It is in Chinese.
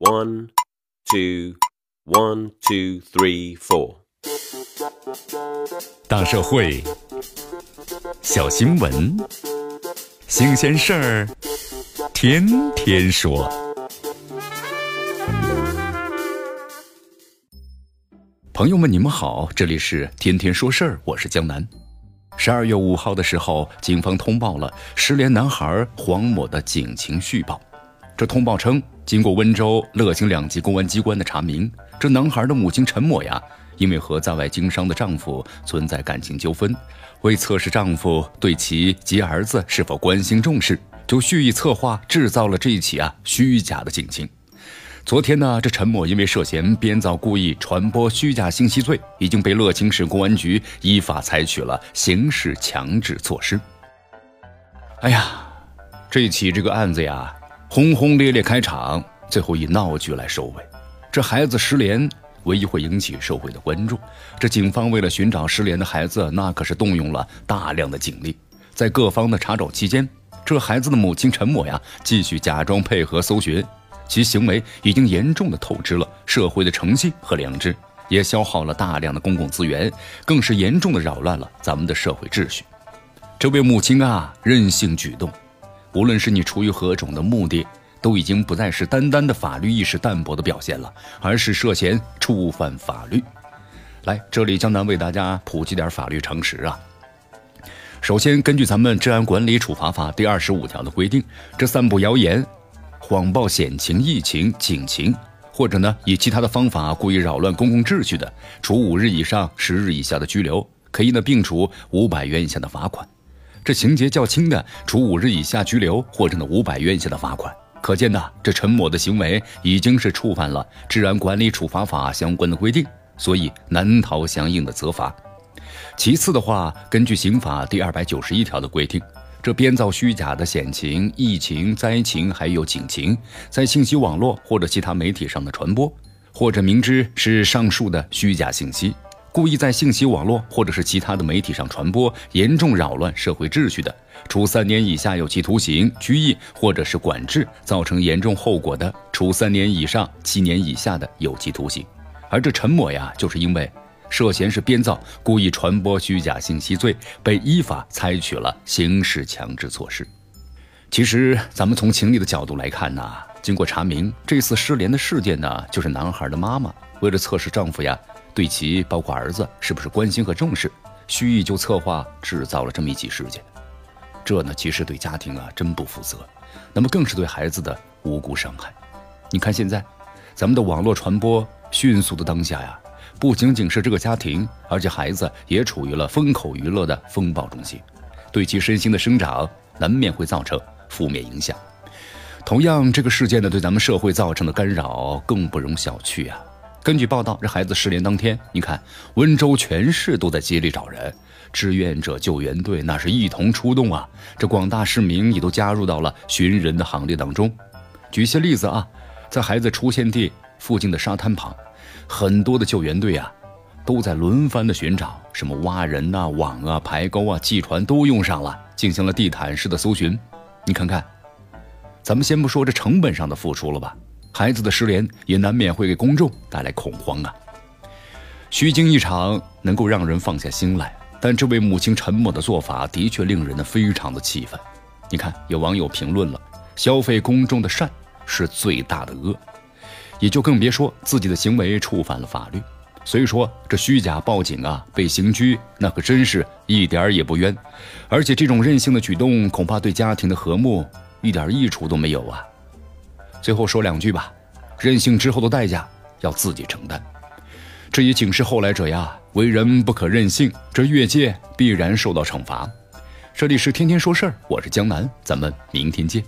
One, two, one, two, three, four. 大社会，小新闻，新鲜事儿，天天说。朋友们，你们好，这里是天天说事儿，我是江南。十二月五号的时候，警方通报了失联男孩黄某的警情续报。这通报称，经过温州、乐清两级公安机关的查明，这男孩的母亲陈某呀，因为和在外经商的丈夫存在感情纠纷，为测试丈夫对其及儿子是否关心重视，就蓄意策划制造了这一起啊虚假的警情。昨天呢，这陈某因为涉嫌编造、故意传播虚假信息罪，已经被乐清市公安局依法采取了刑事强制措施。哎呀，这起这个案子呀。轰轰烈烈开场，最后以闹剧来收尾。这孩子失联，唯一会引起社会的关注。这警方为了寻找失联的孩子，那可是动用了大量的警力。在各方的查找期间，这孩子的母亲陈某呀，继续假装配合搜寻，其行为已经严重的透支了社会的诚信和良知，也消耗了大量的公共资源，更是严重的扰乱了咱们的社会秩序。这位母亲啊，任性举动。无论是你出于何种的目的，都已经不再是单单的法律意识淡薄的表现了，而是涉嫌触犯法律。来，这里江南为大家普及点法律常识啊。首先，根据咱们《治安管理处罚法》第二十五条的规定，这散布谣言、谎报险情、疫情、警情，或者呢以其他的方法故意扰乱公共秩序的，处五日以上十日以下的拘留，可以呢并处五百元以下的罚款。这情节较轻的，处五日以下拘留或者呢五百元以下的罚款。可见呢，这陈某的行为已经是触犯了《治安管理处罚法》相关的规定，所以难逃相应的责罚。其次的话，根据刑法第二百九十一条的规定，这编造虚假的险情、疫情、灾情还有警情，在信息网络或者其他媒体上的传播，或者明知是上述的虚假信息。故意在信息网络或者是其他的媒体上传播，严重扰乱社会秩序的，处三年以下有期徒刑、拘役或者是管制，造成严重后果的，处三年以上七年以下的有期徒刑。而这陈某呀，就是因为涉嫌是编造、故意传播虚假信息罪，被依法采取了刑事强制措施。其实，咱们从情理的角度来看呢，经过查明，这次失联的事件呢，就是男孩的妈妈为了测试丈夫呀。对其包括儿子是不是关心和重视，蓄意就策划制造了这么一起事件，这呢其实对家庭啊真不负责，那么更是对孩子的无辜伤害。你看现在，咱们的网络传播迅速的当下呀，不仅仅是这个家庭，而且孩子也处于了风口娱乐的风暴中心，对其身心的生长难免会造成负面影响。同样，这个事件呢对咱们社会造成的干扰更不容小觑啊。根据报道，这孩子失联当天，你看温州全市都在接力找人，志愿者救援队那是一同出动啊！这广大市民也都加入到了寻人的行列当中。举些例子啊，在孩子出现地附近的沙滩旁，很多的救援队啊，都在轮番的寻找，什么挖人呐、网啊、排沟啊、系船都用上了，进行了地毯式的搜寻。你看看，咱们先不说这成本上的付出了吧。孩子的失联也难免会给公众带来恐慌啊！虚惊一场能够让人放下心来，但这位母亲沉默的做法的确令人呢非常的气愤。你看，有网友评论了：“消费公众的善是最大的恶。”也就更别说自己的行为触犯了法律。所以说，这虚假报警啊，被刑拘，那可真是一点儿也不冤。而且这种任性的举动，恐怕对家庭的和睦一点益处都没有啊！最后说两句吧，任性之后的代价要自己承担。这也警示后来者呀，为人不可任性，这越界必然受到惩罚。这里是天天说事儿，我是江南，咱们明天见。